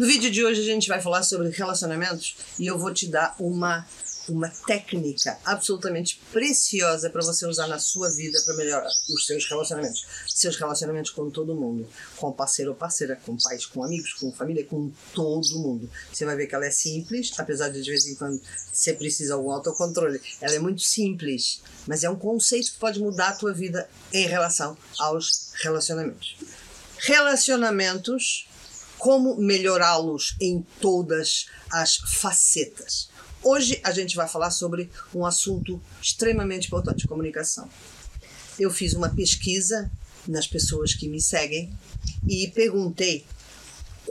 No vídeo de hoje a gente vai falar sobre relacionamentos e eu vou te dar uma uma técnica absolutamente preciosa para você usar na sua vida para melhorar os seus relacionamentos. Seus relacionamentos com todo mundo. Com parceiro ou parceira, com pais, com amigos, com família, com todo mundo. Você vai ver que ela é simples, apesar de de vez em quando você precisa algum autocontrole. Ela é muito simples, mas é um conceito que pode mudar a tua vida em relação aos relacionamentos. Relacionamentos como melhorá-los em todas as facetas. Hoje a gente vai falar sobre um assunto extremamente importante: comunicação. Eu fiz uma pesquisa nas pessoas que me seguem e perguntei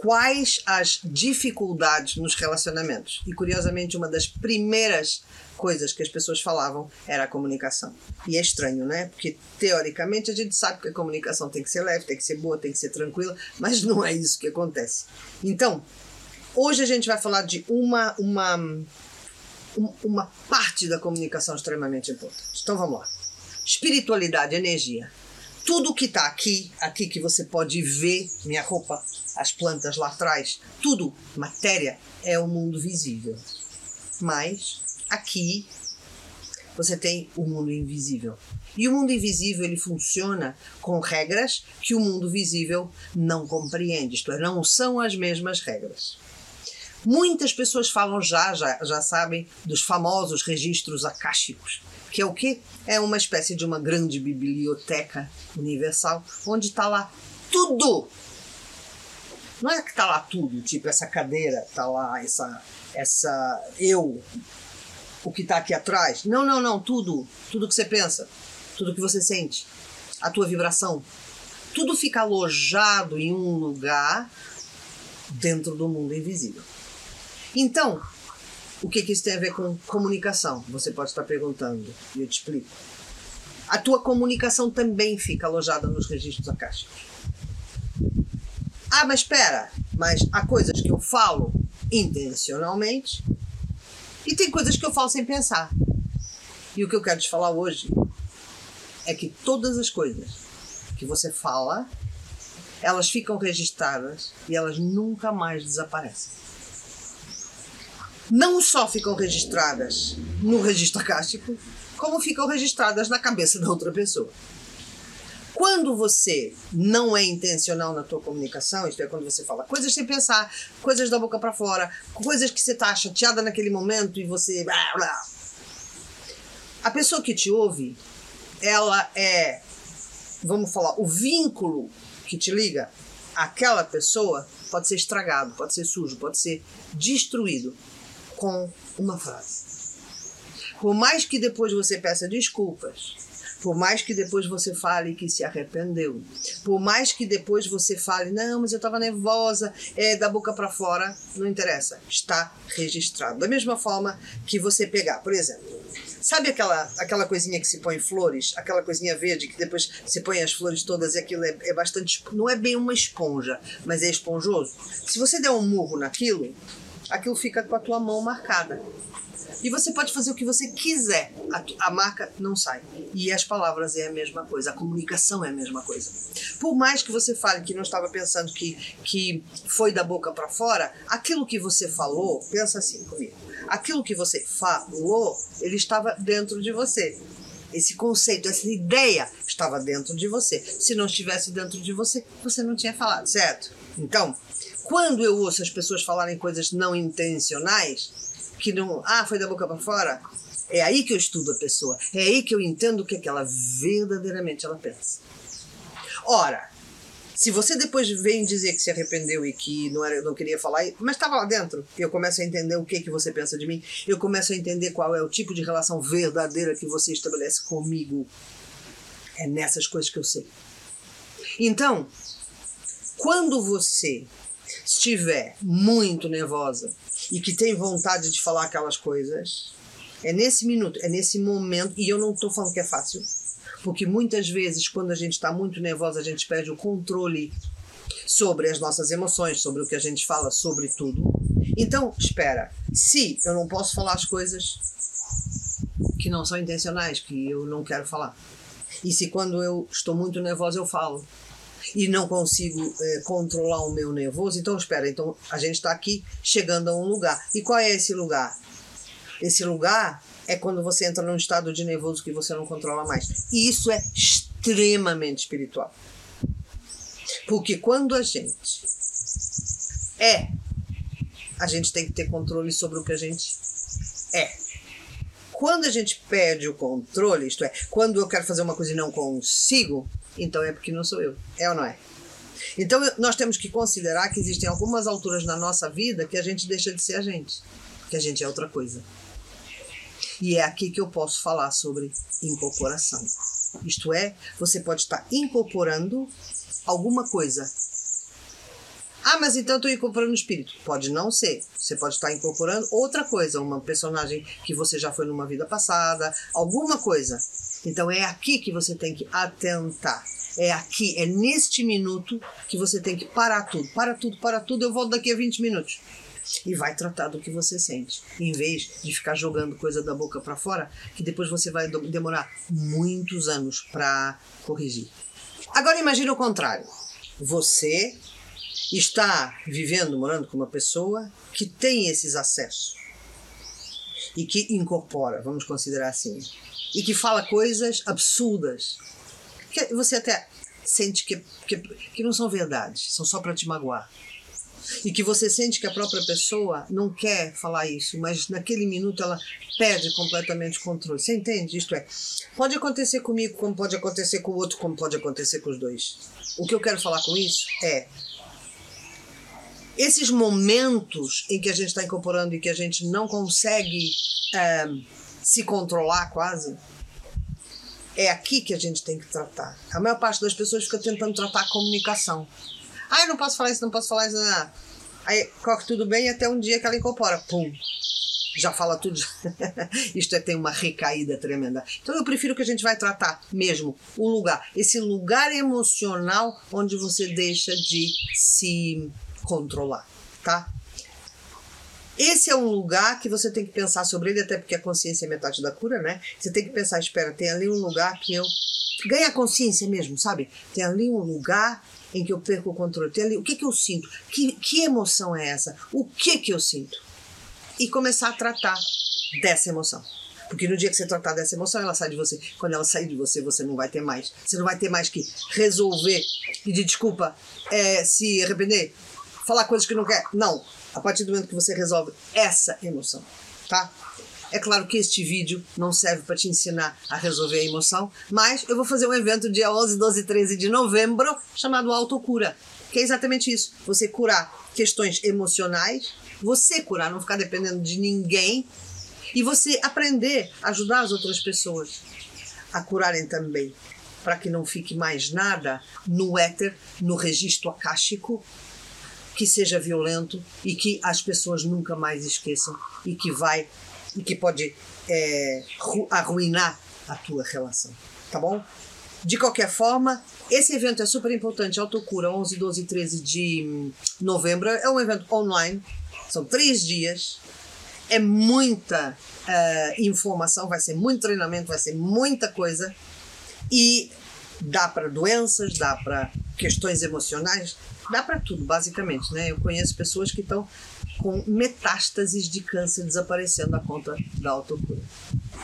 quais as dificuldades nos relacionamentos. E curiosamente, uma das primeiras coisas que as pessoas falavam era a comunicação. E é estranho, né? Porque teoricamente a gente sabe que a comunicação tem que ser leve, tem que ser boa, tem que ser tranquila, mas não é isso que acontece. Então, hoje a gente vai falar de uma uma uma parte da comunicação extremamente importante. Então vamos lá. Espiritualidade, energia. Tudo que está aqui, aqui que você pode ver, minha roupa, as plantas lá atrás, tudo, matéria, é o mundo visível. Mas aqui você tem o mundo invisível. E o mundo invisível ele funciona com regras que o mundo visível não compreende, isto é, não são as mesmas regras. Muitas pessoas falam já, já, já sabem, dos famosos registros akáshicos, que é o que? É uma espécie de uma grande biblioteca universal, onde está lá tudo. Não é que está lá tudo, tipo essa cadeira, está lá essa, essa eu, o que está aqui atrás. Não, não, não, tudo, tudo que você pensa, tudo que você sente, a tua vibração, tudo fica alojado em um lugar dentro do mundo invisível. Então, o que, que isso tem a ver com comunicação? Você pode estar perguntando e eu te explico. A tua comunicação também fica alojada nos registros acásticos. Ah, mas espera, mas há coisas que eu falo intencionalmente e tem coisas que eu falo sem pensar. E o que eu quero te falar hoje é que todas as coisas que você fala, elas ficam registradas e elas nunca mais desaparecem não só ficam registradas no registro acástico, como ficam registradas na cabeça da outra pessoa. Quando você não é intencional na tua comunicação, isto é, quando você fala coisas sem pensar, coisas da boca para fora, coisas que você está chateada naquele momento e você. A pessoa que te ouve, ela é, vamos falar, o vínculo que te liga àquela pessoa pode ser estragado, pode ser sujo, pode ser destruído com uma frase. Por mais que depois você peça desculpas, por mais que depois você fale que se arrependeu, por mais que depois você fale, não, mas eu estava nervosa, é da boca para fora, não interessa, está registrado. Da mesma forma que você pegar, por exemplo, sabe aquela, aquela coisinha que se põe flores, aquela coisinha verde que depois se põe as flores todas e aquilo é, é bastante, não é bem uma esponja, mas é esponjoso. Se você der um murro naquilo, aquilo fica com a tua mão marcada. E você pode fazer o que você quiser, a, a, marca não sai. E as palavras é a mesma coisa, a comunicação é a mesma coisa. Por mais que você fale que não estava pensando que, que foi da boca para fora, aquilo que você falou, pensa assim comigo, aquilo que você falou, ele estava dentro de você. Esse conceito, essa ideia estava dentro de você. Se não estivesse dentro de você, você não tinha falado, certo? Então, quando eu ouço as pessoas falarem coisas não intencionais, que não. Ah, foi da boca para fora. É aí que eu estudo a pessoa. É aí que eu entendo o que, é que ela verdadeiramente ela pensa. Ora, se você depois vem dizer que se arrependeu e que não, era, não queria falar, mas estava lá dentro, eu começo a entender o que, que você pensa de mim, eu começo a entender qual é o tipo de relação verdadeira que você estabelece comigo. É nessas coisas que eu sei. Então, quando você estiver muito nervosa e que tem vontade de falar aquelas coisas, é nesse minuto, é nesse momento, e eu não estou falando que é fácil, porque muitas vezes, quando a gente está muito nervosa, a gente perde o controle sobre as nossas emoções, sobre o que a gente fala, sobre tudo. Então, espera, se eu não posso falar as coisas que não são intencionais, que eu não quero falar, e se quando eu estou muito nervosa eu falo, e não consigo é, controlar o meu nervoso, então espera, então a gente está aqui chegando a um lugar. E qual é esse lugar? Esse lugar é quando você entra num estado de nervoso que você não controla mais. E isso é extremamente espiritual. Porque quando a gente é, a gente tem que ter controle sobre o que a gente é. Quando a gente perde o controle, isto é, quando eu quero fazer uma coisa e não consigo, então é porque não sou eu. É ou não é? Então nós temos que considerar que existem algumas alturas na nossa vida que a gente deixa de ser a gente, que a gente é outra coisa. E é aqui que eu posso falar sobre incorporação. Isto é, você pode estar incorporando alguma coisa. Ah, mas então estou incorporando o espírito. Pode não ser. Você pode estar incorporando outra coisa, uma personagem que você já foi numa vida passada, alguma coisa. Então é aqui que você tem que atentar. É aqui, é neste minuto que você tem que parar tudo. Para tudo, para tudo, eu volto daqui a 20 minutos. E vai tratar do que você sente. Em vez de ficar jogando coisa da boca para fora, que depois você vai demorar muitos anos para corrigir. Agora imagine o contrário. Você está vivendo, morando com uma pessoa que tem esses acessos e que incorpora, vamos considerar assim, e que fala coisas absurdas que você até sente que, que, que não são verdades, são só para te magoar. E que você sente que a própria pessoa não quer falar isso, mas naquele minuto ela perde completamente o controle. Você entende? Isto é, pode acontecer comigo, como pode acontecer com o outro, como pode acontecer com os dois. O que eu quero falar com isso é esses momentos em que a gente está incorporando e que a gente não consegue é, se controlar quase, é aqui que a gente tem que tratar. A maior parte das pessoas fica tentando tratar a comunicação. Ah, eu não posso falar isso, não posso falar isso. Não. Aí corre tudo bem até um dia que ela incorpora. Pum! Já fala tudo. Isto é, tem uma recaída tremenda. Então eu prefiro que a gente vai tratar mesmo o lugar. Esse lugar emocional onde você deixa de se controlar, tá? Esse é um lugar que você tem que pensar sobre ele, até porque a consciência é metade da cura, né? Você tem que pensar, espera, tem ali um lugar que eu ganha consciência mesmo, sabe? Tem ali um lugar em que eu perco o controle. Tem ali, o que que eu sinto? Que, que emoção é essa? O que que eu sinto? E começar a tratar dessa emoção. Porque no dia que você tratar dessa emoção, ela sai de você. Quando ela sair de você, você não vai ter mais. Você não vai ter mais que resolver, pedir desculpa, é, se arrepender, falar coisas que não quer. Não. A partir do momento que você resolve essa emoção, tá? É claro que este vídeo não serve para te ensinar a resolver a emoção, mas eu vou fazer um evento dia 11, 12 e 13 de novembro chamado Autocura, que é exatamente isso. Você curar questões emocionais, você curar, não ficar dependendo de ninguém e você aprender a ajudar as outras pessoas a curarem também, para que não fique mais nada no éter, no registro acástico, que seja violento e que as pessoas nunca mais esqueçam e que vai e que pode é, arruinar a tua relação, tá bom? De qualquer forma, esse evento é super importante, Autocura, 11, 12 e 13 de novembro. É um evento online, são três dias, é muita uh, informação, vai ser muito treinamento, vai ser muita coisa. E dá para doenças, dá para questões emocionais, dá para tudo, basicamente, né? Eu conheço pessoas que estão com metástases de câncer desaparecendo da conta da autocura.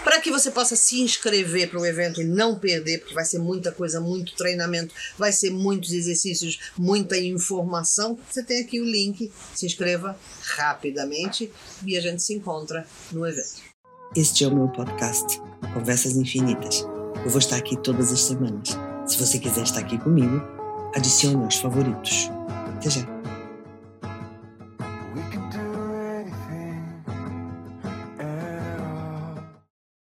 Para que você possa se inscrever para o evento e não perder, porque vai ser muita coisa, muito treinamento, vai ser muitos exercícios, muita informação, você tem aqui o link, se inscreva rapidamente e a gente se encontra no evento. Este é o meu podcast, Conversas Infinitas. Eu vou estar aqui todas as semanas. Se você quiser estar aqui comigo, adicione aos favoritos. Até já!